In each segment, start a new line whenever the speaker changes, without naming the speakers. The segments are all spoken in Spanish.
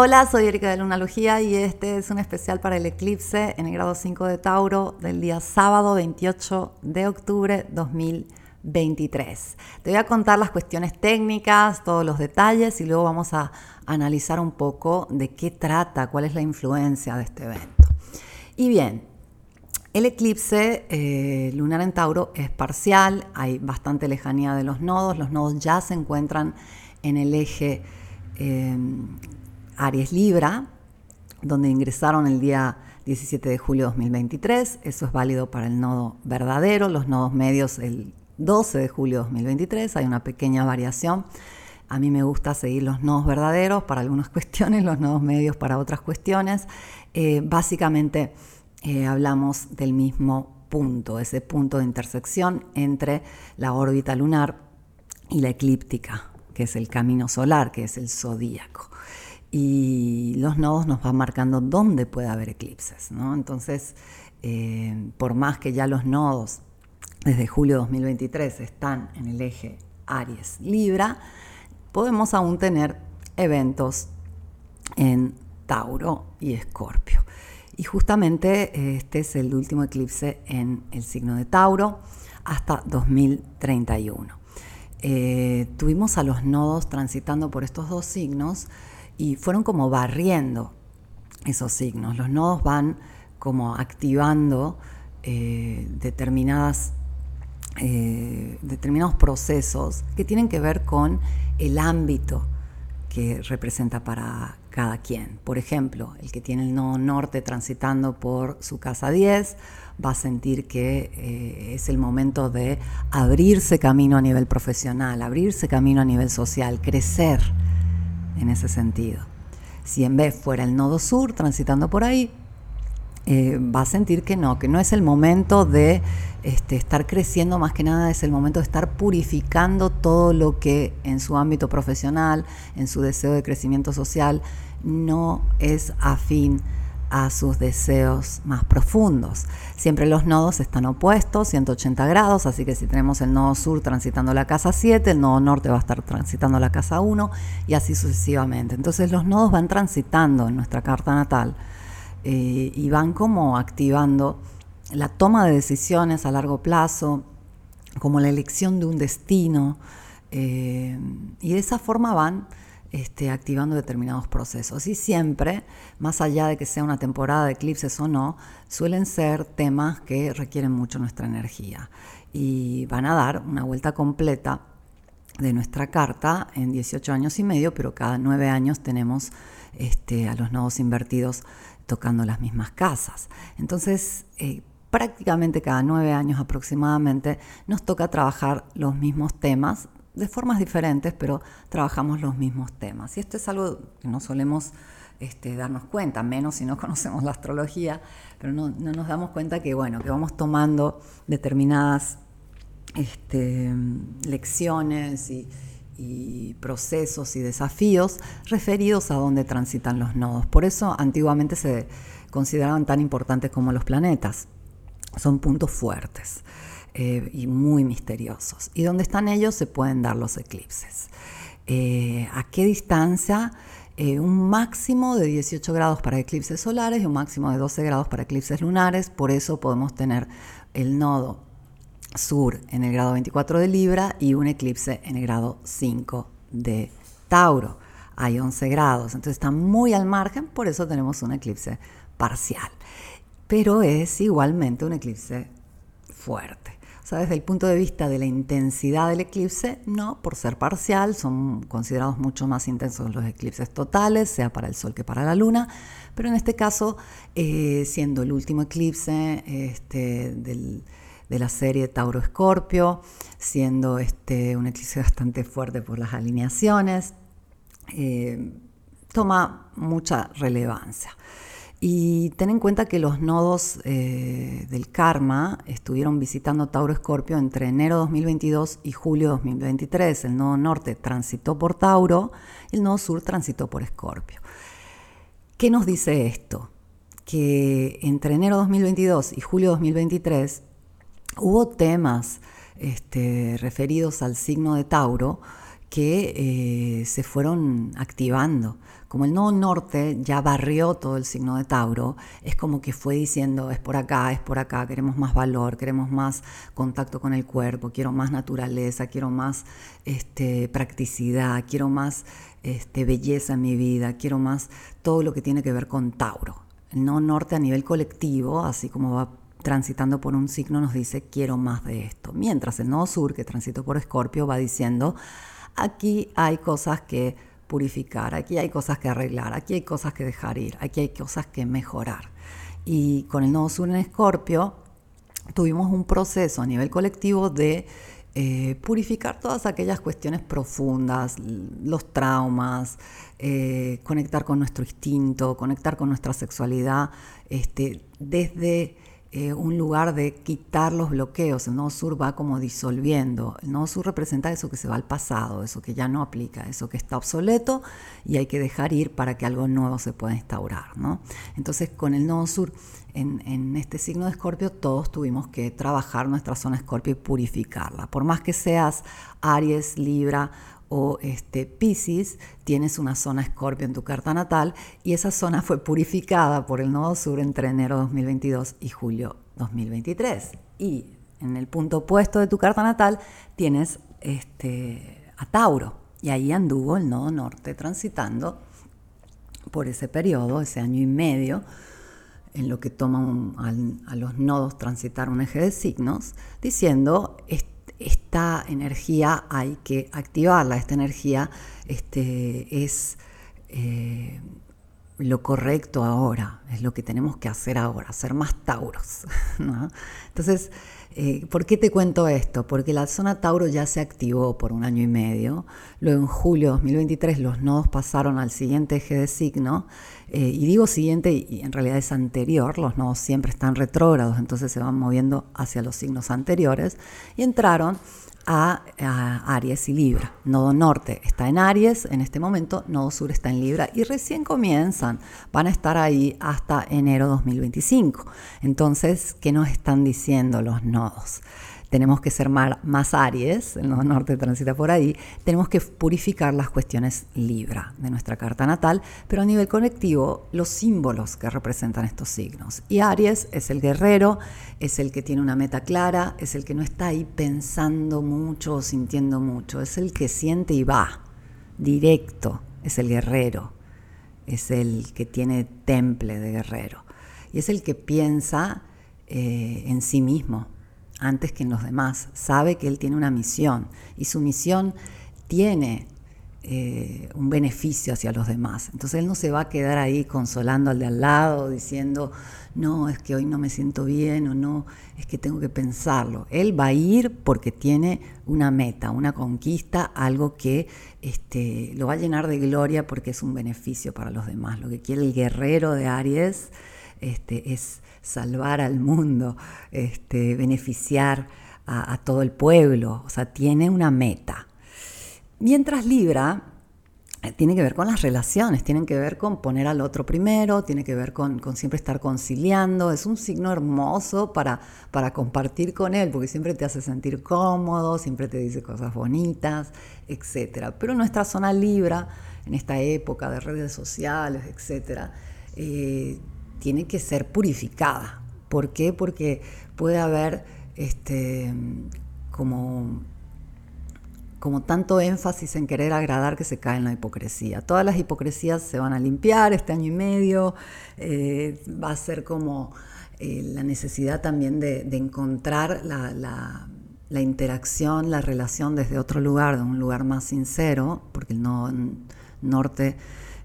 Hola, soy Erika de Lunalogía y este es un especial para el eclipse en el grado 5 de Tauro del día sábado 28 de octubre 2023. Te voy a contar las cuestiones técnicas, todos los detalles y luego vamos a analizar un poco de qué trata, cuál es la influencia de este evento. Y bien, el eclipse eh, lunar en Tauro es parcial, hay bastante lejanía de los nodos, los nodos ya se encuentran en el eje eh, Aries Libra, donde ingresaron el día 17 de julio de 2023. Eso es válido para el nodo verdadero, los nodos medios el 12 de julio de 2023. Hay una pequeña variación. A mí me gusta seguir los nodos verdaderos para algunas cuestiones, los nodos medios para otras cuestiones. Eh, básicamente eh, hablamos del mismo punto, ese punto de intersección entre la órbita lunar y la eclíptica, que es el camino solar, que es el zodíaco y los nodos nos van marcando dónde puede haber eclipses. ¿no? Entonces, eh, por más que ya los nodos desde julio de 2023 están en el eje Aries Libra, podemos aún tener eventos en Tauro y Escorpio. Y justamente este es el último eclipse en el signo de Tauro hasta 2031. Eh, tuvimos a los nodos transitando por estos dos signos y fueron como barriendo esos signos. Los nodos van como activando eh, determinadas, eh, determinados procesos que tienen que ver con el ámbito que representa para cada quien. Por ejemplo, el que tiene el nodo norte transitando por su casa 10 va a sentir que eh, es el momento de abrirse camino a nivel profesional, abrirse camino a nivel social, crecer en ese sentido. Si en vez fuera el nodo sur transitando por ahí, eh, va a sentir que no, que no es el momento de este, estar creciendo, más que nada es el momento de estar purificando todo lo que en su ámbito profesional, en su deseo de crecimiento social, no es afín a sus deseos más profundos. Siempre los nodos están opuestos, 180 grados, así que si tenemos el nodo sur transitando la casa 7, el nodo norte va a estar transitando la casa 1 y así sucesivamente. Entonces los nodos van transitando en nuestra carta natal eh, y van como activando la toma de decisiones a largo plazo, como la elección de un destino, eh, y de esa forma van este, activando determinados procesos. Y siempre, más allá de que sea una temporada de eclipses o no, suelen ser temas que requieren mucho nuestra energía y van a dar una vuelta completa de nuestra carta en 18 años y medio, pero cada nueve años tenemos este, a los nodos invertidos tocando las mismas casas. Entonces, eh, prácticamente cada nueve años aproximadamente nos toca trabajar los mismos temas de formas diferentes, pero trabajamos los mismos temas. Y esto es algo que no solemos este, darnos cuenta, menos si no conocemos la astrología, pero no, nos damos cuenta que, bueno, que vamos tomando determinadas este, lecciones y procesos y desafíos referidos a dónde transitan los nodos. Por eso antiguamente se consideraban tan importantes como los planetas. Son puntos fuertes. Eh, y muy misteriosos. Y donde están ellos se pueden dar los eclipses. Eh, ¿A qué distancia? Eh, un máximo de 18 grados para eclipses solares y un máximo de 12 grados para eclipses lunares. Por eso podemos tener el nodo sur en el grado 24 de Libra y un eclipse en el grado 5 de Tauro. Hay 11 grados, entonces está muy al margen, por eso tenemos un eclipse parcial. Pero es igualmente un eclipse fuerte desde el punto de vista de la intensidad del eclipse, no, por ser parcial, son considerados mucho más intensos los eclipses totales, sea para el Sol que para la Luna, pero en este caso, eh, siendo el último eclipse este, de la serie Tauro-Escorpio, siendo este, un eclipse bastante fuerte por las alineaciones, eh, toma mucha relevancia. Y ten en cuenta que los nodos eh, del karma estuvieron visitando Tauro Escorpio entre enero 2022 y julio 2023. El nodo norte transitó por Tauro, el nodo sur transitó por Escorpio. ¿Qué nos dice esto? Que entre enero 2022 y julio 2023 hubo temas este, referidos al signo de Tauro que eh, se fueron activando. Como el nodo norte ya barrió todo el signo de Tauro, es como que fue diciendo, es por acá, es por acá, queremos más valor, queremos más contacto con el cuerpo, quiero más naturaleza, quiero más este, practicidad, quiero más este, belleza en mi vida, quiero más todo lo que tiene que ver con Tauro. El nodo norte a nivel colectivo, así como va transitando por un signo, nos dice quiero más de esto. Mientras el nodo sur, que transito por Escorpio, va diciendo aquí hay cosas que purificar, aquí hay cosas que arreglar, aquí hay cosas que dejar ir, aquí hay cosas que mejorar. Y con el nodo sur en Escorpio tuvimos un proceso a nivel colectivo de eh, purificar todas aquellas cuestiones profundas, los traumas, eh, conectar con nuestro instinto, conectar con nuestra sexualidad, este, desde eh, un lugar de quitar los bloqueos. El nodo sur va como disolviendo. El nodo sur representa eso que se va al pasado, eso que ya no aplica, eso que está obsoleto y hay que dejar ir para que algo nuevo se pueda instaurar. ¿no? Entonces, con el nodo sur en, en este signo de Escorpio, todos tuvimos que trabajar nuestra zona Escorpio y purificarla. Por más que seas Aries, Libra o este, Pisces, tienes una zona Escorpio en tu carta natal y esa zona fue purificada por el nodo sur entre enero 2022 y julio 2023. Y en el punto opuesto de tu carta natal tienes este, a Tauro y ahí anduvo el nodo norte transitando por ese periodo, ese año y medio, en lo que toma a, a los nodos transitar un eje de signos, diciendo, esta energía hay que activarla, esta energía este, es eh, lo correcto ahora, es lo que tenemos que hacer ahora, ser más tauros. Entonces, eh, ¿por qué te cuento esto? Porque la zona Tauro ya se activó por un año y medio, luego en julio de 2023 los nodos pasaron al siguiente eje de signo, eh, y digo siguiente y en realidad es anterior, los nodos siempre están retrógrados, entonces se van moviendo hacia los signos anteriores, y entraron a, Aries y Libra. Nodo norte está en Aries en este momento, nodo sur está en Libra y recién comienzan, van a estar ahí hasta enero 2025. Entonces, ¿qué nos están diciendo los nodos? Tenemos que ser más Aries, el nodo norte transita por ahí, tenemos que purificar las cuestiones Libra de nuestra carta natal, pero a nivel conectivo, los símbolos que representan estos signos. Y Aries es el guerrero, es el que tiene una meta clara, es el que no está ahí pensando mucho o sintiendo mucho, es el que siente y va, directo, es el guerrero, es el que tiene temple de guerrero, y es el que piensa eh, en sí mismo, antes que en los demás, sabe que él tiene una misión y su misión tiene eh, un beneficio hacia los demás. Entonces él no se va a quedar ahí consolando al de al lado, diciendo, no, es que hoy no me siento bien o no, es que tengo que pensarlo. Él va a ir porque tiene una meta, una conquista, algo que este, lo va a llenar de gloria porque es un beneficio para los demás. Lo que quiere el guerrero de Aries este, es salvar al mundo, este, beneficiar a, todo el pueblo, o sea, tiene una meta. Mientras Libra eh, tiene que ver con las relaciones, tiene que ver con poner al otro primero, tiene que ver con, siempre estar conciliando, es un signo hermoso para, para compartir con él, porque siempre te hace sentir cómodo, siempre te dice cosas bonitas, etc. Pero nuestra zona Libra, en esta época de redes sociales, etc., tiene que ser purificada. ¿Por qué? Porque puede haber este, como, como tanto énfasis en querer agradar que se cae en la hipocresía. Todas las hipocresías se van a limpiar este año y medio, eh, va a ser como eh, la necesidad también de, encontrar la, la, interacción, la relación desde otro lugar, de un lugar más sincero, porque el no, norte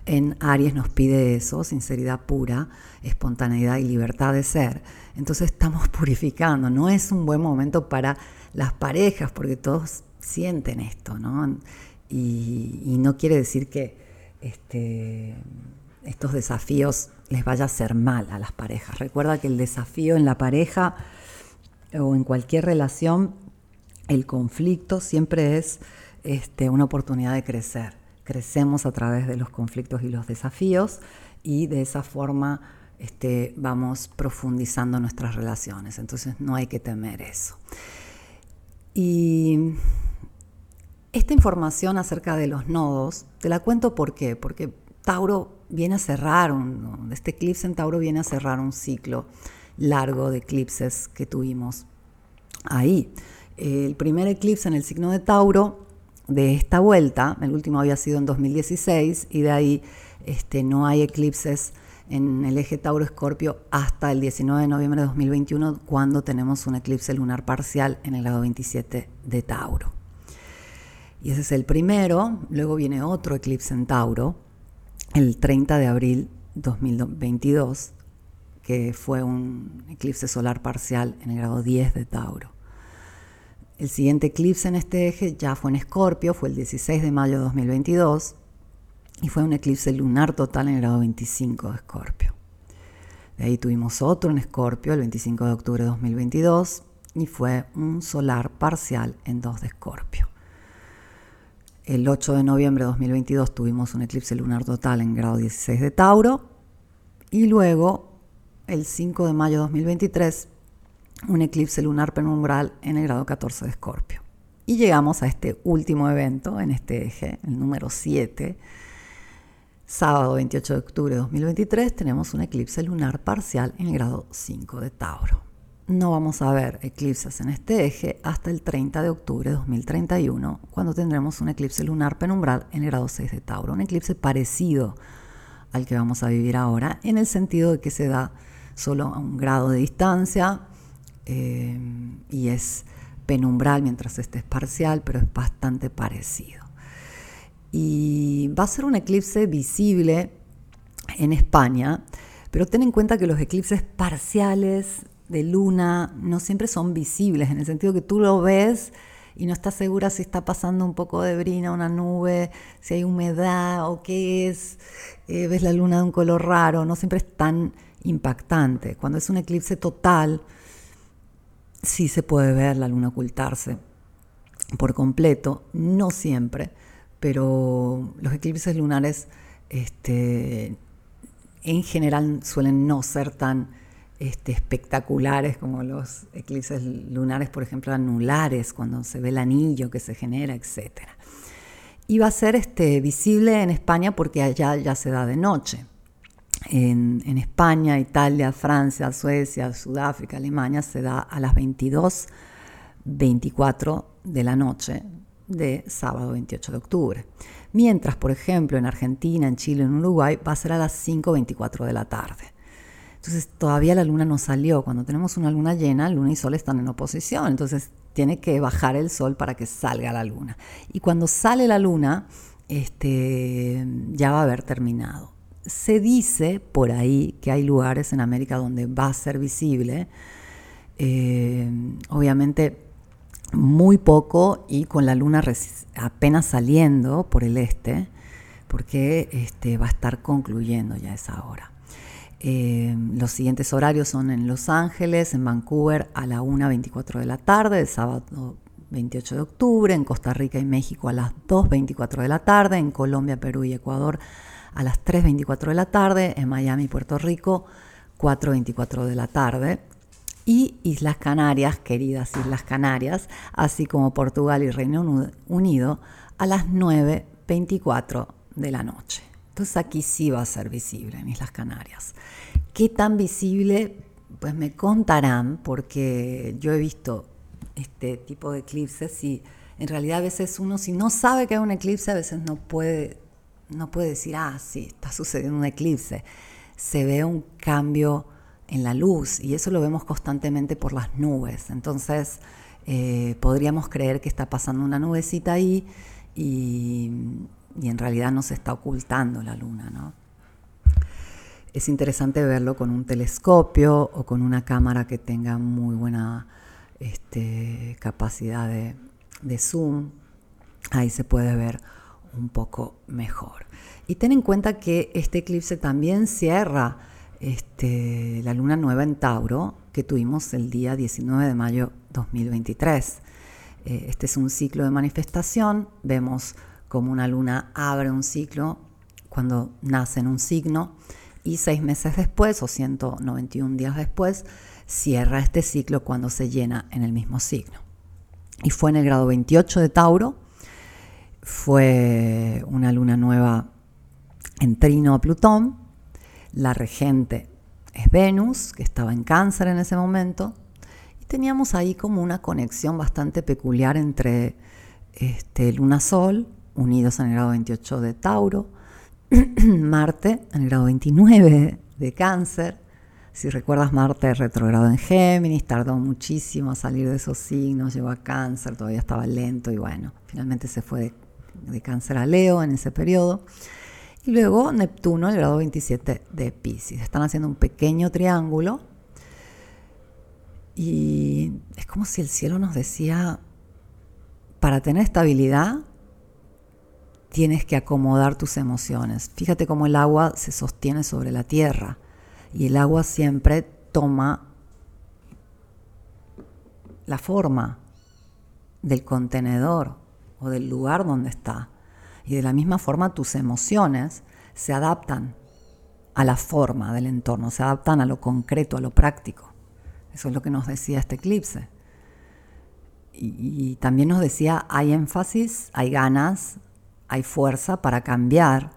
en Aries nos pide eso, sinceridad pura, espontaneidad y libertad de ser. Entonces estamos purificando. No es un buen momento para las parejas porque todos sienten esto, ¿no? Y, no quiere decir que este, estos desafíos les vaya a hacer mal a las parejas. Recuerda que el desafío en la pareja o en cualquier relación, el conflicto siempre es este, una oportunidad de crecer crecemos a través de los conflictos y los desafíos y de esa forma este, vamos profundizando nuestras relaciones. Entonces no hay que temer eso. Y Esta información acerca de los nodos, te la cuento por qué, porque Tauro viene a cerrar, un, este eclipse en Tauro viene a cerrar un ciclo largo de eclipses que tuvimos ahí. El primer eclipse en el signo de Tauro de esta vuelta, el último había sido en 2016 y de ahí este, no hay eclipses en el eje Tauro-Escorpio hasta el 19 de noviembre de 2021 cuando tenemos un eclipse lunar parcial en el grado 27 de Tauro. Y ese es el primero, luego viene otro eclipse en Tauro, el 30 de abril 2022, que fue un eclipse solar parcial en el grado 10 de Tauro. El siguiente eclipse en este eje ya fue en Escorpio, fue el 16 de mayo de 2022 y fue un eclipse lunar total en el grado 25 de Escorpio. De ahí tuvimos otro en Escorpio el 25 de octubre de 2022 y fue un solar parcial en 2 de Escorpio. El 8 de noviembre de 2022 tuvimos un eclipse lunar total en grado 16 de Tauro y luego el 5 de mayo de 2023 un eclipse lunar penumbral en el grado 14 de Escorpio. Y llegamos a este último evento en este eje, el número 7. Sábado 28 de octubre de 2023 tenemos un eclipse lunar parcial en el grado 5 de Tauro. No vamos a ver eclipses en este eje hasta el 30 de octubre de 2031, cuando tendremos un eclipse lunar penumbral en el grado 6 de Tauro. Un eclipse parecido al que vamos a vivir ahora, en el sentido de que se da solo a un grado de distancia, eh, y es penumbral mientras este es parcial, pero es bastante parecido. Y va a ser un eclipse visible en España, pero ten en cuenta que los eclipses parciales de luna no siempre son visibles, en el sentido que tú lo ves y no estás segura si está pasando un poco de brina, una nube, si hay humedad o qué es, eh, ves la luna de un color raro, no siempre es tan impactante. Cuando es un eclipse total, sí se puede ver la luna ocultarse por completo, no siempre, pero los eclipses lunares este, en general suelen no ser tan este, espectaculares como los eclipses lunares, por ejemplo, anulares, cuando se ve el anillo que se genera, etc. Y va a ser este, visible en España porque allá ya se da de noche en, España, Italia, Francia, Suecia, Sudáfrica, Alemania, se da a las 22.24 de la noche de sábado 28 de octubre. Mientras, por ejemplo, en Argentina, en Chile, en Uruguay, va a ser a las 5.24 de la tarde. Entonces, todavía la luna no salió. Cuando tenemos una luna llena, luna y sol están en oposición. Entonces, tiene que bajar el sol para que salga la luna. Y cuando sale la luna, este, ya va a haber terminado se dice por ahí que hay lugares en América donde va a ser visible, eh, obviamente muy poco y con la luna apenas saliendo por el este, porque este, va a estar concluyendo ya esa hora. Eh, los siguientes horarios son en Los Ángeles, en Vancouver a la 1.24 de la tarde, el sábado 28 de octubre, en Costa Rica y México a las 2.24 de la tarde, en Colombia, Perú y Ecuador a las 3.24 de la tarde, en Miami, Puerto Rico, 4.24 de la tarde. Y Islas Canarias, queridas Islas Canarias, así como Portugal y Reino Unido, a las 9.24 de la noche. Entonces aquí sí va a ser visible en Islas Canarias. ¿Qué tan visible? Pues me contarán, porque yo he visto este tipo de eclipses y en realidad a veces uno si no sabe que hay un eclipse, a veces no puede no puede decir, ah, sí, está sucediendo un eclipse. Se ve un cambio en la luz y eso lo vemos constantemente por las nubes. Entonces, eh, podríamos creer que está pasando una nubecita ahí y, en realidad no se está ocultando la luna, ¿no? Es interesante verlo con un telescopio o con una cámara que tenga muy buena este, capacidad de zoom. Ahí se puede ver un poco mejor. Y ten en cuenta que este eclipse también cierra este, la luna nueva en Tauro que tuvimos el día 19 de mayo 2023. Eh, este es un ciclo de manifestación. Vemos como una luna abre un ciclo cuando nace en un signo y seis meses después o 191 días después cierra este ciclo cuando se llena en el mismo signo. Y fue en el grado 28 de Tauro fue una luna nueva en trino a Plutón. La regente es Venus, que estaba en cáncer en ese momento. Y teníamos ahí como una conexión bastante peculiar entre este, Luna-Sol, unidos en el grado 28 de Tauro, Marte en el grado 29 de Cáncer. Si recuerdas, Marte retrogrado en Géminis, tardó muchísimo a salir de esos signos, llegó a Cáncer, todavía estaba lento y bueno, finalmente se fue de, Cáncer a Leo en ese periodo. Y luego Neptuno, el grado 27 de Pisces. Están haciendo un pequeño triángulo y es como si el cielo nos decía, para tener estabilidad tienes que acomodar tus emociones. Fíjate cómo el agua se sostiene sobre la tierra y el agua siempre toma la forma del contenedor del lugar donde está. Y de la misma forma tus emociones se adaptan a la forma del entorno, se adaptan a lo concreto, a lo práctico. Eso es lo que nos decía este eclipse. Y, y también nos decía, hay énfasis, hay ganas, hay fuerza para cambiar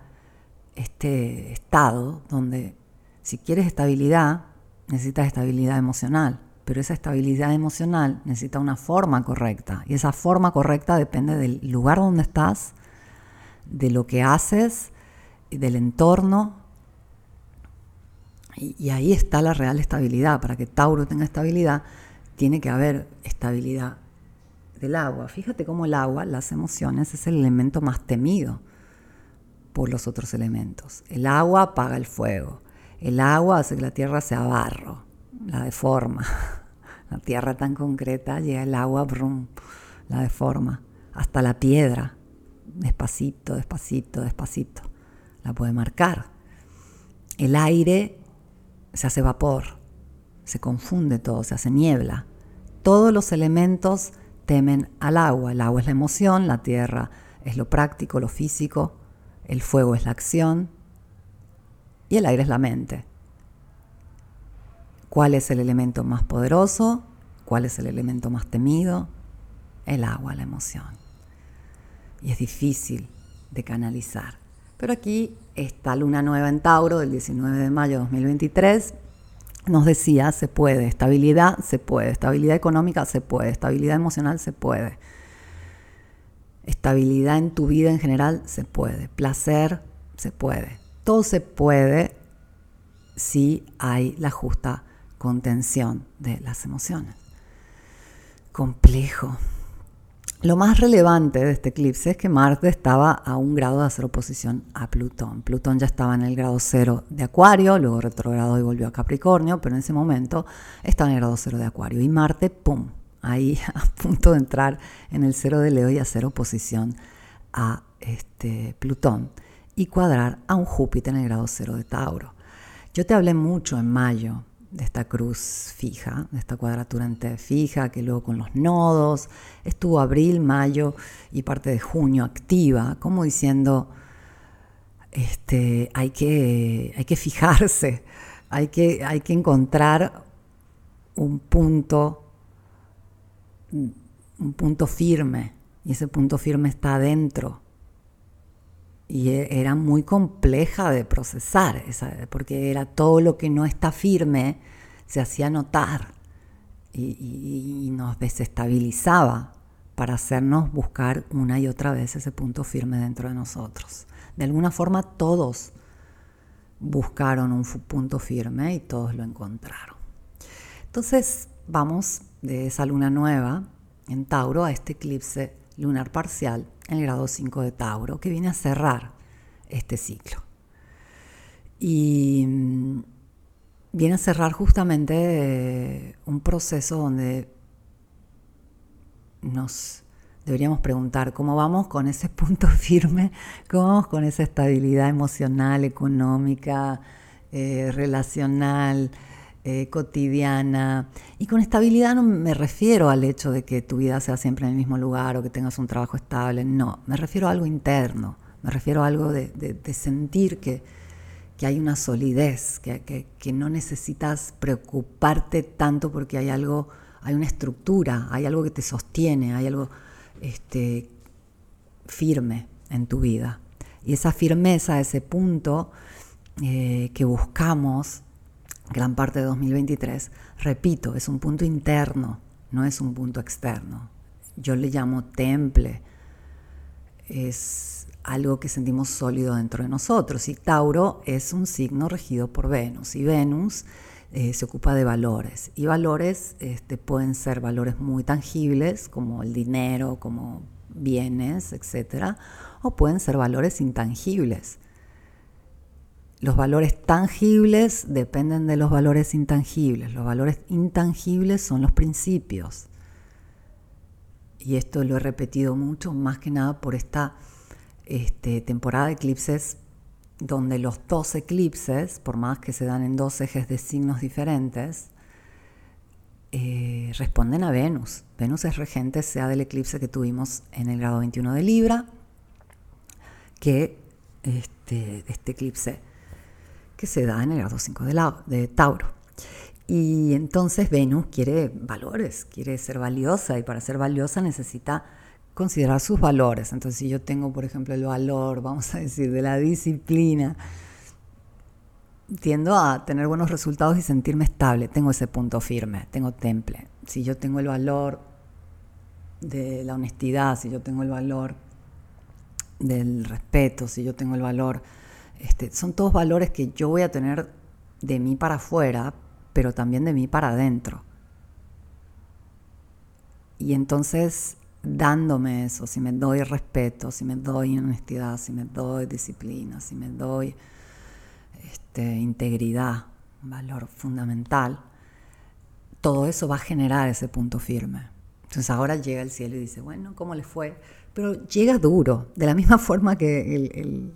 este estado donde si quieres estabilidad, necesitas estabilidad emocional, pero esa estabilidad emocional necesita una forma correcta y esa forma correcta depende del lugar donde estás, de lo que haces, del entorno. Y, ahí está la real estabilidad. Para que Tauro tenga estabilidad, tiene que haber estabilidad del agua. Fíjate cómo el agua, las emociones, es el elemento más temido por los otros elementos. El agua apaga el fuego. El agua hace que la tierra sea barro, la deforma. La tierra tan concreta llega el agua, brum, la deforma. Hasta la piedra, despacito, despacito, despacito, la puede marcar. El aire se hace vapor, se confunde todo, se hace niebla. Todos los elementos temen al agua. El agua es la emoción, la tierra es lo práctico, lo físico, el fuego es la acción y el aire es la mente. ¿Cuál es el elemento más poderoso? ¿Cuál es el elemento más temido? El agua, la emoción. Y es difícil de canalizar. Pero aquí está Luna Nueva en Tauro del 19 de mayo de 2023 nos decía, se puede, estabilidad se puede, estabilidad económica se puede, estabilidad emocional se puede, estabilidad en tu vida en general se puede, placer se puede, todo se puede si hay la justa contención de las emociones. Complejo, lo más relevante de este eclipse es que Marte estaba a un grado de hacer oposición a Plutón. Plutón ya estaba en el grado cero de Acuario, luego retrogradó y volvió a Capricornio, pero en ese momento estaba en el grado cero de Acuario. Y Marte, ¡pum!, ahí a punto de entrar en el cero de Leo y hacer oposición a este, Plutón y cuadrar a un Júpiter en el grado cero de Tauro. Yo te hablé mucho en mayo de esta cruz fija, de esta cuadratura fija, que luego con los nodos, estuvo abril, mayo y parte de junio activa, como diciendo, este, hay, que, hay que fijarse, hay que, hay que encontrar un punto, un punto firme, y ese punto firme está adentro. Y e, era muy compleja de procesar, porque era todo lo que no está firme, se hacía notar y, nos desestabilizaba para hacernos buscar una y otra vez ese punto firme dentro de nosotros. De alguna forma todos buscaron un punto firme y todos lo encontraron. Entonces vamos de esa luna nueva en Tauro a este eclipse lunar parcial el grado 5 de Tauro que viene a cerrar este ciclo. Y mm, viene a cerrar justamente eh, un proceso donde nos deberíamos preguntar cómo vamos con ese punto firme, cómo vamos con esa estabilidad emocional, económica, eh, relacional, eh, cotidiana. Y con estabilidad no me refiero al hecho de que tu vida sea siempre en el mismo lugar o que tengas un trabajo estable, no, me refiero a algo interno, me refiero a algo de sentir que que hay una solidez, que, no necesitas preocuparte tanto porque hay algo, hay una estructura, hay algo que te sostiene, hay algo este, firme en tu vida. Y esa firmeza, ese punto eh, que buscamos gran parte de 2023, repito, es un punto interno, no es un punto externo. Yo le llamo temple, es algo que sentimos sólido dentro de nosotros. Y Tauro es un signo regido por Venus. Y Venus eh, se ocupa de valores. Y valores este, pueden ser valores muy tangibles, como el dinero, como bienes, etc. O pueden ser valores intangibles. Los valores tangibles dependen de los valores intangibles. Los valores intangibles son los principios. Y esto lo he repetido mucho, más que nada por esta este, temporada de eclipses donde los dos eclipses, por más que se dan en dos ejes de signos diferentes, eh, responden a Venus. Venus es regente, sea del eclipse que tuvimos en el grado 21 de Libra, que este, este eclipse que se da en el grado 5 de, de Tauro. Y entonces Venus quiere valores, quiere ser valiosa y para ser valiosa necesita considerar sus valores. Entonces, si yo tengo, por ejemplo, el valor, vamos a decir, de la disciplina, tiendo a tener buenos resultados y sentirme estable. Tengo ese punto firme, tengo temple. Si yo tengo el valor de la honestidad, si yo tengo el valor del respeto, si yo tengo el valor, este, son todos valores que yo voy a tener de mí para afuera, pero también de mí para adentro. Y entonces dándome eso, si me doy respeto, si me doy honestidad, si me doy disciplina, si me doy este, integridad, valor fundamental, todo eso va a generar ese punto firme. Entonces ahora llega el cielo y dice, bueno, ¿cómo le fue? Pero llega duro, de la misma forma que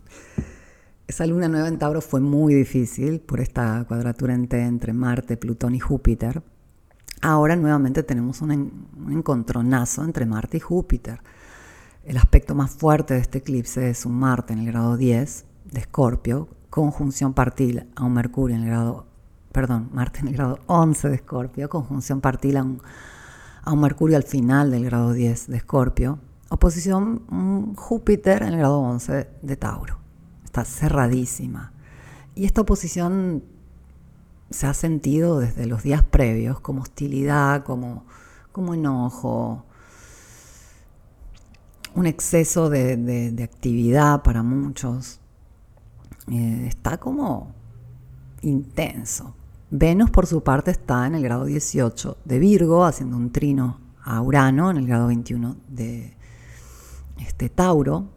esa luna nueva en Tauro fue muy difícil por esta cuadratura entre Marte, Plutón y Júpiter Ahora nuevamente tenemos un, encontronazo entre Marte y Júpiter. El aspecto más fuerte de este eclipse es un Marte en el grado 10 de Escorpio, conjunción partil a un Mercurio en el grado, perdón, Marte en el grado 11 de Escorpio, conjunción partil a un, a un Mercurio al final del grado 10 de Escorpio, oposición Júpiter en el grado 11 de Tauro. Está cerradísima. Y esta oposición se ha sentido desde los días previos como hostilidad, como, como enojo, un exceso de, actividad para muchos. Eh, está como intenso. Venus, por su parte, está en el grado 18 de Virgo, haciendo un trino a Urano en el grado 21 de este, Tauro,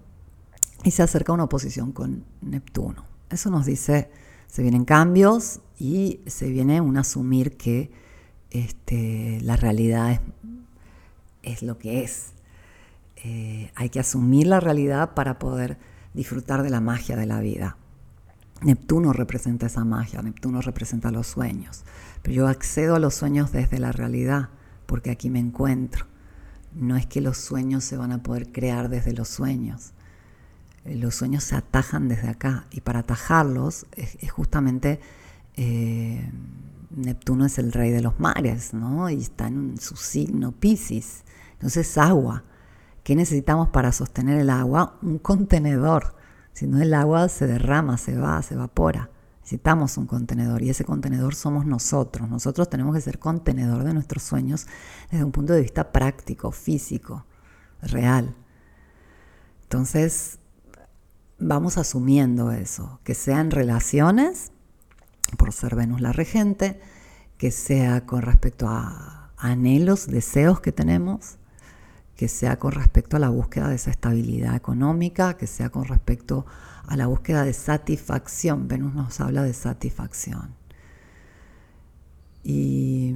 y se acerca una oposición con Neptuno. Eso nos dice se vienen cambios y se viene un asumir que este, la realidad es, lo que es. Eh, hay que asumir la realidad para poder disfrutar de la magia de la vida. Neptuno representa esa magia, Neptuno representa los sueños, pero yo accedo a los sueños desde la realidad, porque aquí me encuentro. No es que los sueños se van a poder crear desde los sueños, los sueños se atajan desde acá y para atajarlos es, justamente eh, Neptuno es el rey de los mares, ¿no? Y está en su signo Pisces. Entonces agua. ¿Qué necesitamos para sostener el agua? Un contenedor. Si no el agua se derrama, se va, se evapora. Necesitamos un contenedor y ese contenedor somos nosotros. Nosotros tenemos que ser contenedor de nuestros sueños desde un punto de vista práctico, físico, real. Entonces, vamos asumiendo eso, que sean relaciones, por ser Venus la regente, que sea con respecto a anhelos, deseos que tenemos, que sea con respecto a la búsqueda de esa estabilidad económica, que sea con respecto a la búsqueda de satisfacción. Venus nos habla de satisfacción. Y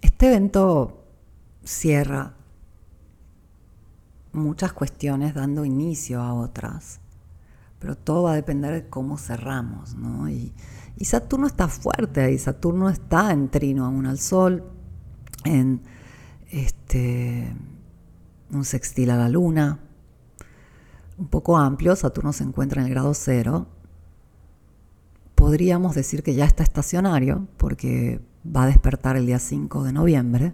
este evento cierra muchas cuestiones dando inicio a otras, pero todo va a depender de cómo cerramos, ¿no? Y, Saturno está fuerte ahí, Saturno está en trino aún al Sol, en este, un sextil a la Luna, un poco amplio, Saturno se encuentra en el grado cero, podríamos decir que ya está estacionario, porque va a despertar el día 5 de noviembre,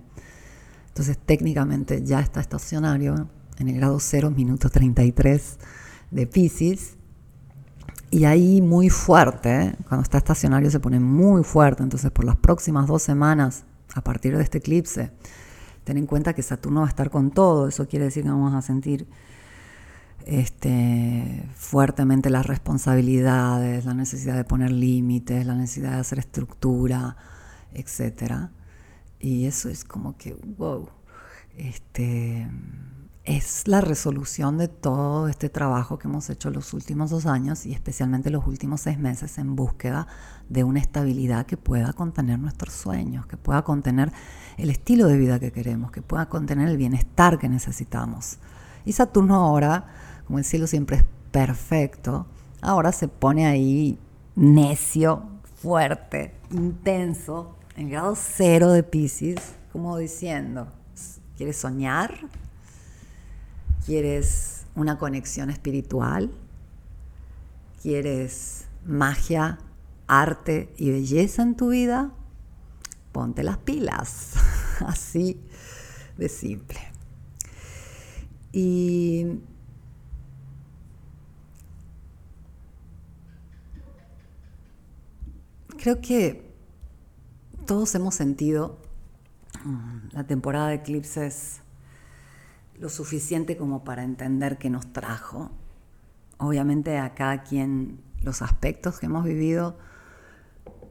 Entonces técnicamente ya está estacionario en el grado 0, minuto 33 de Pisces. Y ahí muy fuerte, ¿eh? cuando está estacionario se pone muy fuerte. Entonces por las próximas dos semanas, a partir de este eclipse, ten en cuenta que Saturno va a estar con todo. Eso quiere decir que vamos a sentir este, fuertemente las responsabilidades, la necesidad de poner límites, la necesidad de hacer estructura, etc. Y eso es como que, wow, este, es la resolución de todo este trabajo que hemos hecho los últimos dos años y especialmente los últimos seis meses en búsqueda de una estabilidad que pueda contener nuestros sueños, que pueda contener el estilo de vida que queremos, que pueda contener el bienestar que necesitamos. Y Saturno ahora, como el cielo siempre es perfecto, ahora se pone ahí necio, fuerte, intenso, en grado cero de Pisces, como diciendo, ¿quieres soñar? ¿Quieres una conexión espiritual? ¿Quieres magia, arte y belleza en tu vida? Ponte las pilas. Así de simple. Y creo que todos hemos sentido mm, la temporada de eclipses lo suficiente como para entender qué nos trajo. Obviamente a cada quien los aspectos que hemos vivido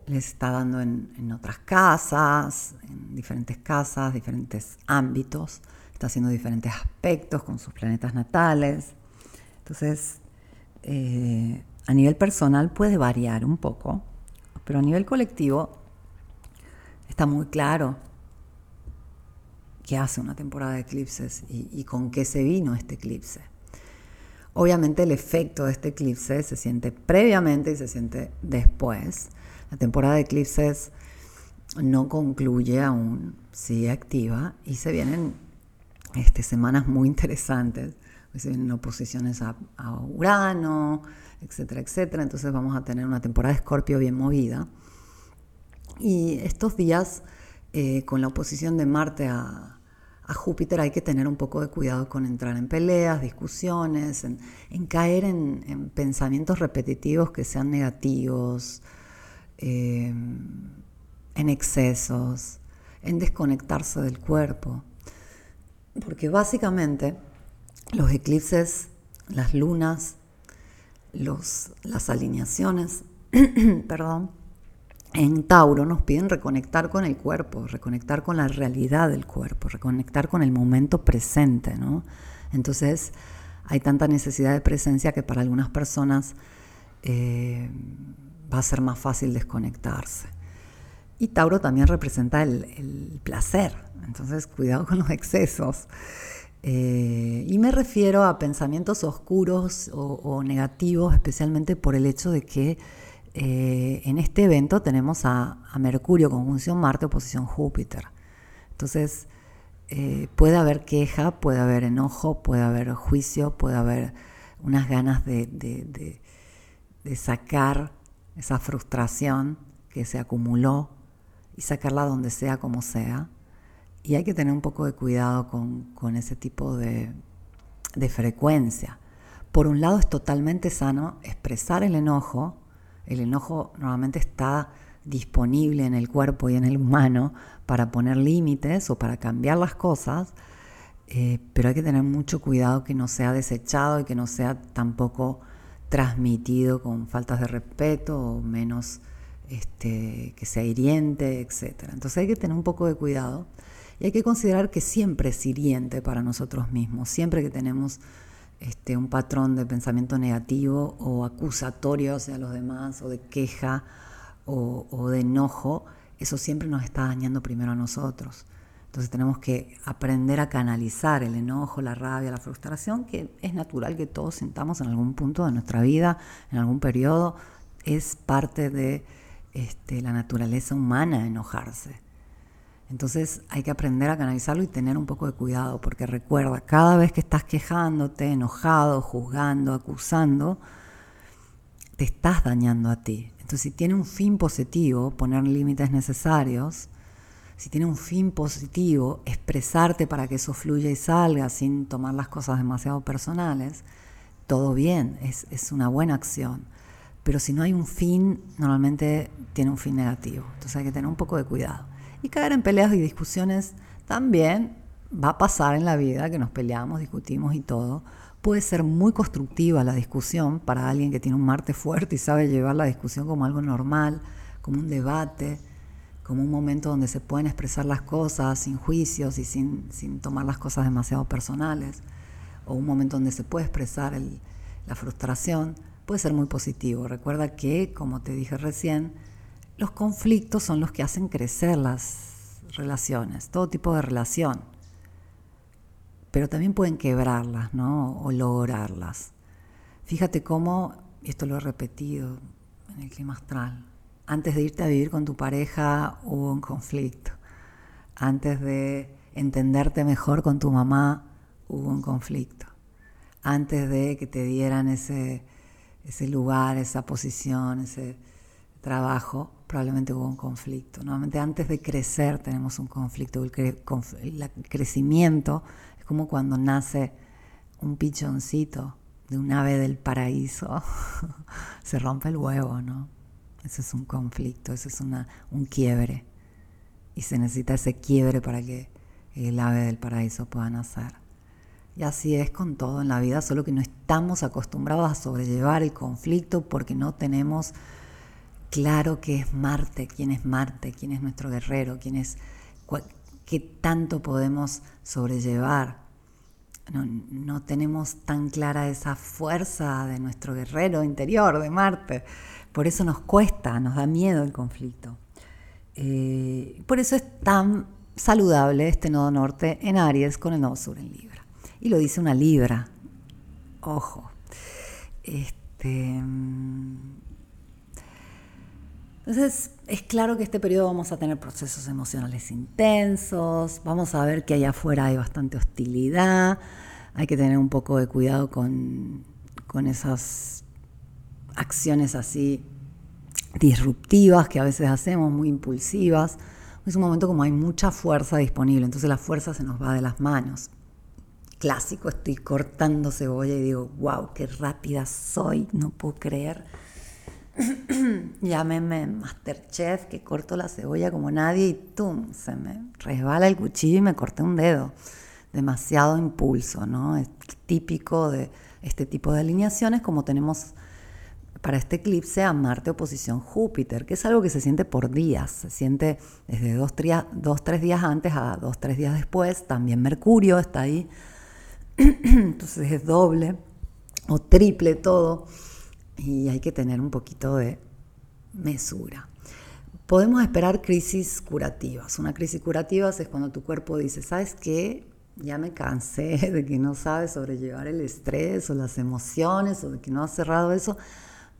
les está dando en, otras casas, en diferentes casas, diferentes ámbitos, está haciendo diferentes aspectos con sus planetas natales. Entonces, eh, a nivel personal puede variar un poco, pero a nivel colectivo está muy claro qué hace una temporada de eclipses y, con qué se vino este eclipse. Obviamente el efecto de este eclipse se siente previamente y se siente después. La temporada de eclipses no concluye aún, sigue activa y se vienen este, semanas muy interesantes. Se vienen oposiciones a, a Urano, etcétera, etcétera. Entonces vamos a tener una temporada de Escorpio bien movida. Y estos días eh, con la oposición de Marte a, Júpiter hay que tener un poco de cuidado con entrar en peleas, discusiones, en, caer en, pensamientos repetitivos que sean negativos, eh, en excesos, en desconectarse del cuerpo. Porque básicamente los eclipses, las lunas, las alineaciones, perdón, en Tauro nos piden reconectar con el cuerpo, reconectar con la realidad del cuerpo, reconectar con el momento presente, ¿no? Entonces hay tanta necesidad de presencia que para algunas personas eh, va a ser más fácil desconectarse. Y Tauro también representa el, placer, entonces cuidado con los excesos. Eh, y me refiero a pensamientos oscuros o negativos, especialmente por el hecho de que eh, en este evento tenemos a, Mercurio conjunción Marte oposición Júpiter. Entonces, eh, puede haber queja, puede haber enojo, puede haber juicio, puede haber unas ganas de, sacar esa frustración que se acumuló y sacarla donde sea, como sea. Y hay que tener un poco de cuidado con, ese tipo de frecuencia. Por un lado es totalmente sano expresar el enojo, el enojo normalmente está disponible en el cuerpo y en el humano para poner límites o para cambiar las cosas, eh, pero hay que tener mucho cuidado que no sea desechado y que no sea tampoco transmitido con faltas de respeto o menos este, que sea hiriente, etc. Entonces hay que tener un poco de cuidado y hay que considerar que siempre es hiriente para nosotros mismos, siempre que tenemos este, un patrón de pensamiento negativo o acusatorio hacia los demás o de queja o, de enojo, eso siempre nos está dañando primero a nosotros. Entonces tenemos que aprender a canalizar el enojo, la rabia, la frustración, que es natural que todos sintamos en algún punto de nuestra vida, en algún periodo, es parte de este, la naturaleza humana enojarse. Entonces hay que aprender a canalizarlo y tener un poco de cuidado, porque recuerda, cada vez que estás quejándote, enojado, juzgando, acusando, te estás dañando a ti. Entonces si tiene un fin positivo, poner límites necesarios, si tiene un fin positivo, expresarte para que eso fluya y salga sin tomar las cosas demasiado personales, todo bien, es, una buena acción. Pero si no hay un fin, normalmente tiene un fin negativo. Entonces hay que tener un poco de cuidado. Y caer en peleas y discusiones también va a pasar en la vida, que nos peleamos, discutimos y todo. Puede ser muy constructiva la discusión para alguien que tiene un Marte fuerte y sabe llevar la discusión como algo normal, como un debate, como un momento donde se pueden expresar las cosas sin juicios y sin, sin tomar las cosas demasiado personales, o un momento donde se puede expresar la frustración puede ser muy positivo. Recuerda que, como te dije recién, los conflictos son los que hacen crecer las relaciones, todo tipo de relación. Pero también pueden quebrarlas, ¿no? O lograrlas. Fíjate cómo, esto lo he repetido en el clima astral, antes de irte a vivir con tu pareja hubo un conflicto. Antes de entenderte mejor con tu mamá hubo un conflicto. Antes de que te dieran ese ese lugar, esa posición, ese trabajo, probablemente hubo un conflicto. Normalmente antes de crecer tenemos un conflicto. El, crecimiento es como cuando nace un pichoncito de un ave del paraíso. Se rompe el huevo, ¿no? Ese es un conflicto, ese es una, un quiebre. Y se necesita ese quiebre para que el ave del paraíso pueda nacer. Y así es con todo en la vida, solo que no estamos acostumbrados a sobrellevar el conflicto porque no tenemos claro qué es Marte, quién es Marte, quién es nuestro guerrero, quién es qué tanto podemos sobrellevar. No, tenemos tan clara esa fuerza de nuestro guerrero interior, de Marte. Por eso nos cuesta, nos da miedo el conflicto. Eh, por eso es tan saludable este nodo norte en Aries con el nodo sur en Libra y lo dice una libra. Ojo. Este, entonces, es claro que este periodo vamos a tener procesos emocionales intensos, vamos a ver que allá afuera hay bastante hostilidad, hay que tener un poco de cuidado con, con esas acciones así disruptivas que a veces hacemos, muy impulsivas. Es un momento como hay mucha fuerza disponible, entonces la fuerza se nos va de las manos clásico, estoy cortando cebolla y digo, wow, qué rápida soy, no puedo creer. Llámeme Masterchef, que corto la cebolla como nadie y ¡tum! Se me resbala el cuchillo y me corté un dedo. Demasiado impulso, ¿no? Es típico de este tipo de alineaciones como tenemos para este eclipse a Marte oposición Júpiter, que es algo que se siente por días, se siente desde dos, dos tres días antes a dos, tres días después, también Mercurio está ahí Entonces es doble o triple todo y hay que tener un poquito de mesura. Podemos esperar crisis curativas. Una crisis curativa es cuando tu cuerpo dice, ¿sabes qué? Ya me cansé de que no sabes sobrellevar el estrés o las emociones o de que no has cerrado eso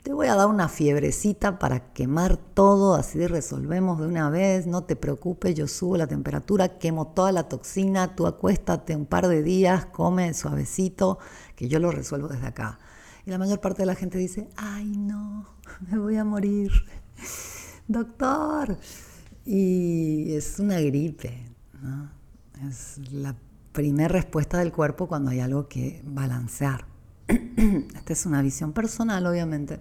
te voy a dar una fiebrecita para quemar todo, así resolvemos de una vez, no te preocupes, yo subo la temperatura, quemo toda la toxina, tú acuéstate un par de días, come suavecito, que yo lo resuelvo desde acá. Y la mayor parte de la gente dice, ay no, me voy a morir, doctor. Y es una gripe, es la primera respuesta del cuerpo cuando hay algo que balancear. Esta es una visión personal, obviamente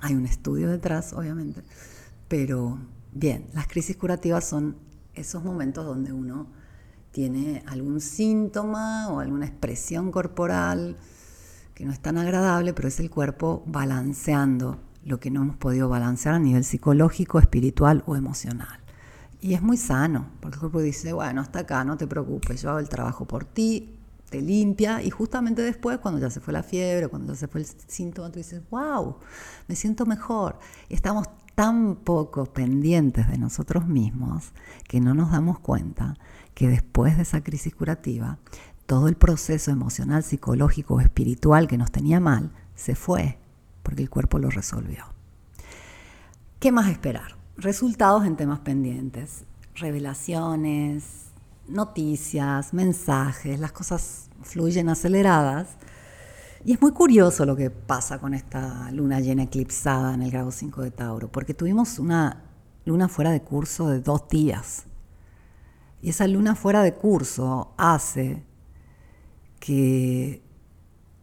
hay un estudio detrás, obviamente, pero bien, las crisis curativas son esos momentos donde uno tiene algún síntoma o alguna expresión corporal que no es tan agradable, pero es el cuerpo balanceando lo que no hemos podido balancear a nivel psicológico, espiritual o emocional. Y es muy sano, porque el cuerpo dice, bueno, hasta acá, no te preocupes, yo hago el trabajo por ti, te limpia y justamente después, cuando ya se fue la fiebre, cuando ya se fue el síntoma, tú dices, wow, me siento mejor. estamos tan poco pendientes de nosotros mismos que no nos damos cuenta que después de esa crisis curativa, todo el proceso emocional, psicológico, espiritual que nos tenía mal, se fue, porque el cuerpo lo resolvió. ¿Qué más esperar? Resultados en temas pendientes, revelaciones, noticias, mensajes, las cosas fluyen aceleradas. Y es muy curioso lo que pasa con esta luna llena eclipsada en el grado 5 de Tauro, porque tuvimos una luna fuera de curso de dos días. Y esa luna fuera de curso hace que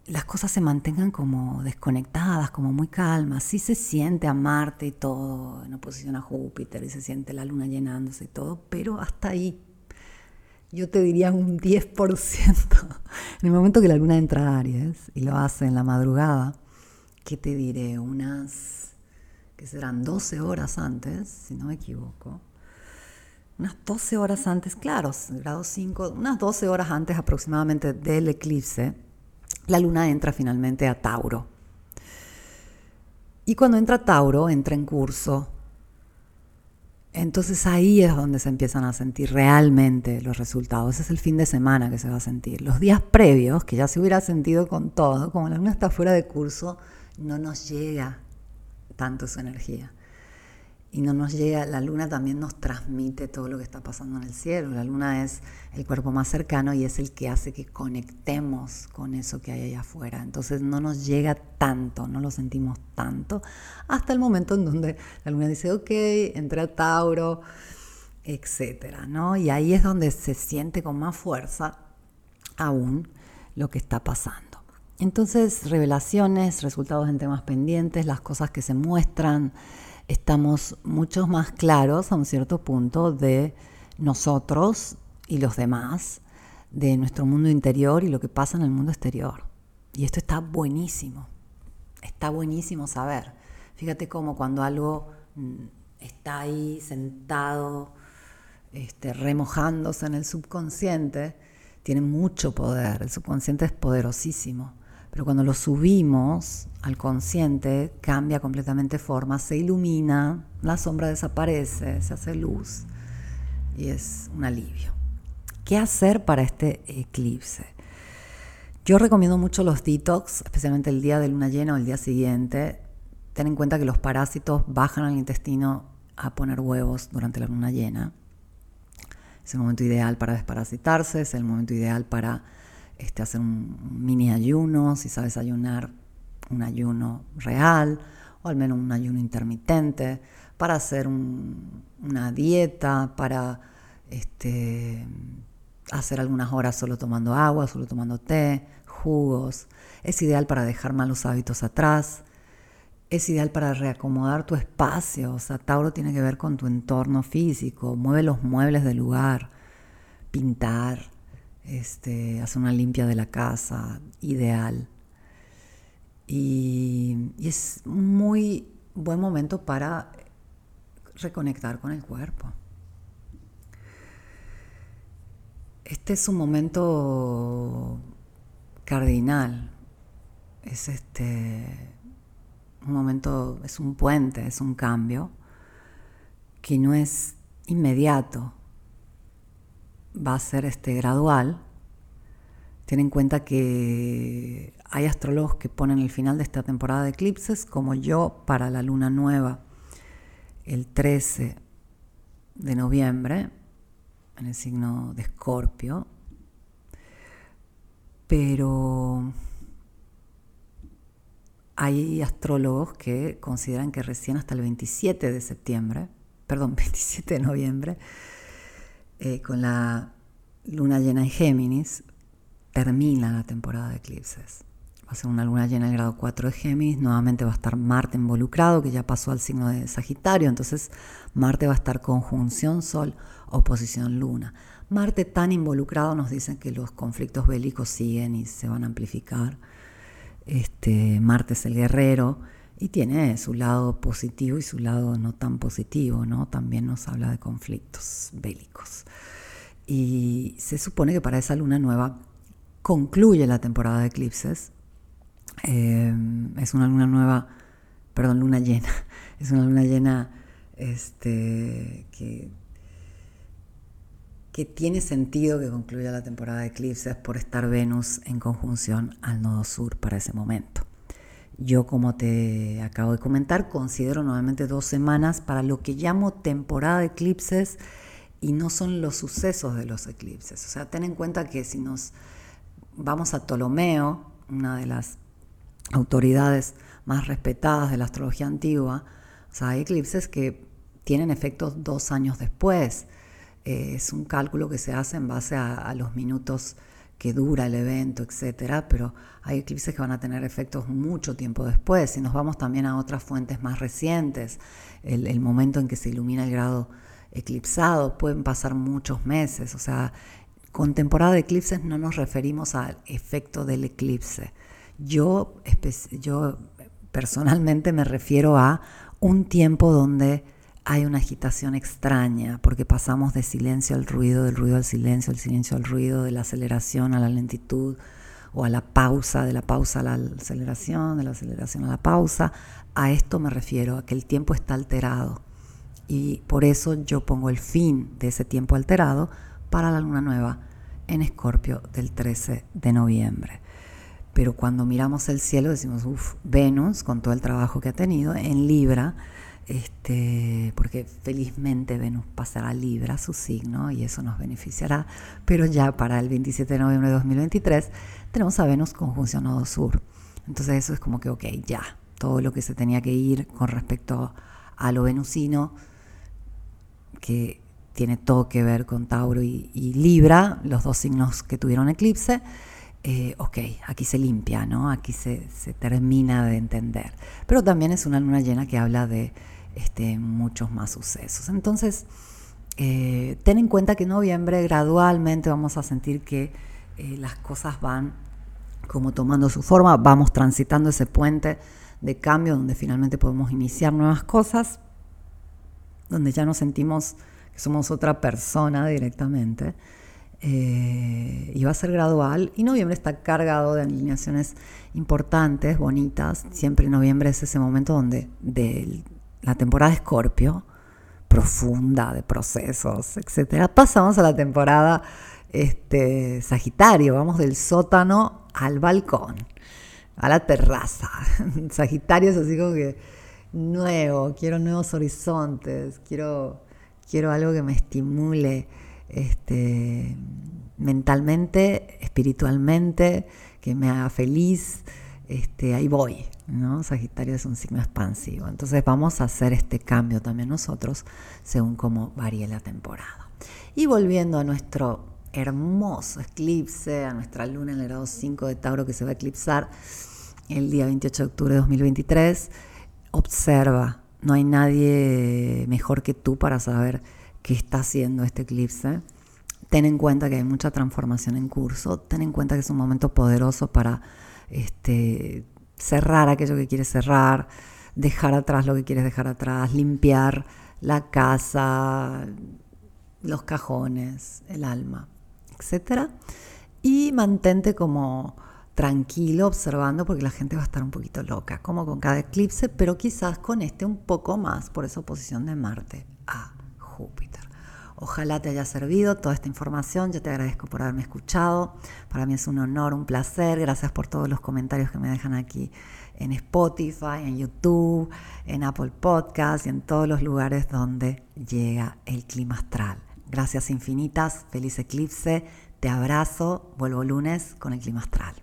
las cosas se mantengan como desconectadas, como muy calmas. Sí se siente a Marte y todo en oposición a Júpiter y se siente la luna llenándose y todo, pero hasta ahí. Yo te diría un 10%. En el momento que la luna entra a Aries y lo hace en la madrugada, ¿qué te diré? Unas, que serán 12 horas antes, si no me equivoco. Unas 12 horas antes, claro, grado 5, unas 12 horas antes aproximadamente del eclipse, la luna entra finalmente a Tauro. Y cuando entra Tauro, entra en curso. Entonces ahí es donde se empiezan a sentir realmente los resultados. Ese es el fin de semana que se va a sentir. Los días previos, que ya se hubiera sentido con todo, como la luna está fuera de curso, no nos llega tanto su energía y no nos llega, la luna también nos transmite todo lo que está pasando en el cielo. La luna es el cuerpo más cercano y es el que hace que conectemos con eso que hay allá afuera. Entonces no nos llega tanto, no lo sentimos tanto, hasta el momento en donde la luna dice, ok, entré a Tauro, etcétera, ¿no? Y ahí es donde se siente con más fuerza aún lo que está pasando. Entonces, revelaciones, resultados en temas pendientes, las cosas que se muestran, estamos mucho más claros a un cierto punto de nosotros y los demás, de nuestro mundo interior y lo que pasa en el mundo exterior. Y esto está buenísimo, está buenísimo saber. Fíjate cómo cuando algo mm, está ahí sentado, este, remojándose en el subconsciente, tiene mucho poder. El subconsciente es poderosísimo. Pero cuando lo subimos al consciente, cambia completamente forma, se ilumina, la sombra desaparece, se hace luz y es un alivio. ¿Qué hacer para este eclipse? Yo recomiendo mucho los detox, especialmente el día de luna llena o el día siguiente. Ten en cuenta que los parásitos bajan al intestino a poner huevos durante la luna llena. Es el momento ideal para desparasitarse, es el momento ideal para este, hacer un mini ayuno, si sabes ayunar, un ayuno real o al menos un ayuno intermitente, para hacer una dieta, para este, hacer algunas horas solo tomando agua, solo tomando té, jugos. Es ideal para dejar malos hábitos atrás. Es ideal para reacomodar tu espacio. O sea, Tauro tiene que ver con tu entorno físico. Mueve los muebles del lugar. Pintar, este, hacer una limpia de la casa, ideal. Y, es un muy buen momento para reconectar con el cuerpo. Este es un momento cardinal, es este un momento, es un puente, es un cambio que no es inmediato, va a ser este gradual. Ten en cuenta que hay astrólogos que ponen el final de esta temporada de eclipses, como yo, para la luna nueva, el 13 de noviembre, en el signo de Escorpio. Pero hay astrólogos que consideran que recién hasta el 27 de septiembre, perdón, 27 de noviembre, eh, con la luna llena en Géminis, termina la temporada de eclipses. Va a ser una luna llena en grado 4 de Géminis, nuevamente va a estar Marte involucrado, que ya pasó al signo de Sagitario, entonces Marte va a estar conjunción Sol, oposición Luna. Marte tan involucrado nos dicen que los conflictos bélicos siguen y se van a amplificar. Este, Marte es el guerrero, y tiene su lado positivo y su lado no tan positivo, ¿no? También nos habla de conflictos bélicos. Y se supone que para esa luna nueva concluye la temporada de eclipses. Eh, es una luna nueva, perdón, luna llena. Es una luna llena este, que, que tiene sentido que concluya la temporada de eclipses por estar Venus en conjunción al nodo sur para ese momento. Yo, como te acabo de comentar, considero nuevamente dos semanas para lo que llamo temporada de eclipses y no son los sucesos de los eclipses. O sea, ten en cuenta que si nos vamos a Ptolomeo, una de las autoridades más respetadas de la astrología antigua, o sea, hay eclipses que tienen efectos dos años después. eh, es un cálculo que se hace en base a, los minutos que dura el evento, etcétera, pero hay eclipses que van a tener efectos mucho tiempo después. Si nos vamos también a otras fuentes más recientes, el, el momento en que se ilumina el grado eclipsado, pueden pasar muchos meses. O sea, con temporada de eclipses no nos referimos al efecto del eclipse. Yo, yo personalmente me refiero a un tiempo donde hay una agitación extraña, porque pasamos de silencio al ruido, del ruido al silencio, del silencio al ruido, de la aceleración a la lentitud, o a la pausa, de la pausa a la aceleración, de la aceleración a la pausa. A esto me refiero, a que el tiempo está alterado. Y por eso yo pongo el fin de ese tiempo alterado para la luna nueva en Escorpio del 13 de noviembre. Pero cuando miramos el cielo decimos, uff, Venus, con todo el trabajo que ha tenido, en Libra, este, porque felizmente Venus pasará a Libra, su signo, y eso nos beneficiará, pero ya para el 27 de noviembre de 2023 tenemos a Venus conjunción Sur. Entonces eso es como que, ok, ya, todo lo que se tenía que ir con respecto a lo venusino, que tiene todo que ver con Tauro y, Libra, los dos signos que tuvieron eclipse, eh, ok, aquí se limpia, ¿no? Aquí se, termina de entender. Pero también es una luna llena que habla de este, muchos más sucesos. Entonces, eh, ten en cuenta que en noviembre gradualmente vamos a sentir que eh, las cosas van como tomando su forma, vamos transitando ese puente de cambio donde finalmente podemos iniciar nuevas cosas, donde ya nos sentimos que somos otra persona directamente. Eh, y va a ser gradual. Y noviembre está cargado de alineaciones importantes, bonitas. Siempre noviembre es ese momento donde de la temporada Escorpio, profunda, de procesos, etcétera, pasamos a la temporada este, Sagitario. Vamos del sótano al balcón, a la terraza. Sagitario es así como que nuevo, quiero nuevos horizontes, quiero quiero algo que me estimule este, mentalmente, espiritualmente, que me haga feliz, este, ahí voy. ¿No? Sagitario es un signo expansivo. Entonces vamos a hacer este cambio también nosotros según cómo varíe la temporada. Y volviendo a nuestro hermoso eclipse, a nuestra luna en el grado 5 de Tauro que se va a eclipsar el día 28 de octubre de 2023, observa no hay nadie mejor que tú para saber qué está haciendo este eclipse. Ten en cuenta que hay mucha transformación en curso. Ten en cuenta que es un momento poderoso para este, cerrar aquello que quieres cerrar, dejar atrás lo que quieres dejar atrás, limpiar la casa, los cajones, el alma, etc. Y mantente como tranquilo observando porque la gente va a estar un poquito loca, como con cada eclipse, pero quizás con este un poco más por esa oposición de Marte a Júpiter. Ojalá te haya servido toda esta información, yo te agradezco por haberme escuchado, para mí es un honor, un placer, gracias por todos los comentarios que me dejan aquí en Spotify, en YouTube, en Apple Podcast y en todos los lugares donde llega el clima astral. Gracias infinitas, feliz eclipse, te abrazo, vuelvo lunes con el clima astral.